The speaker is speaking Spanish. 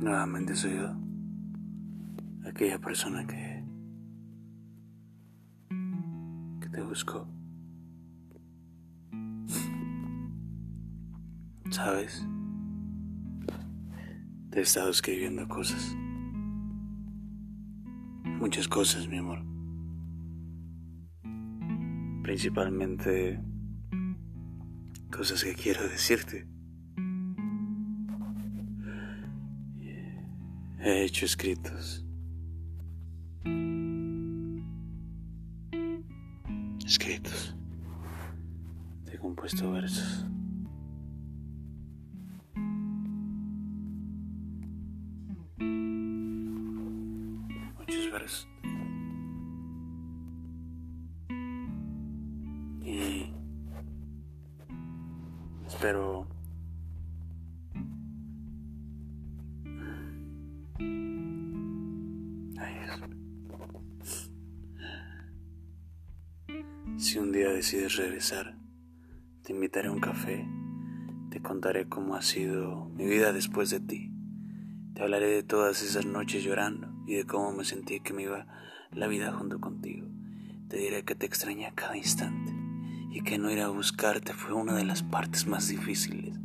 Nuevamente soy yo, aquella persona que, que te buscó. ¿Sabes? Te he estado escribiendo cosas. Muchas cosas, mi amor. Principalmente cosas que quiero decirte. He hecho escritos. Escritos. He compuesto versos. Muchos versos. Y espero Si un día decides regresar, te invitaré a un café, te contaré cómo ha sido mi vida después de ti, te hablaré de todas esas noches llorando y de cómo me sentí que me iba la vida junto contigo, te diré que te extrañé cada instante y que no ir a buscarte fue una de las partes más difíciles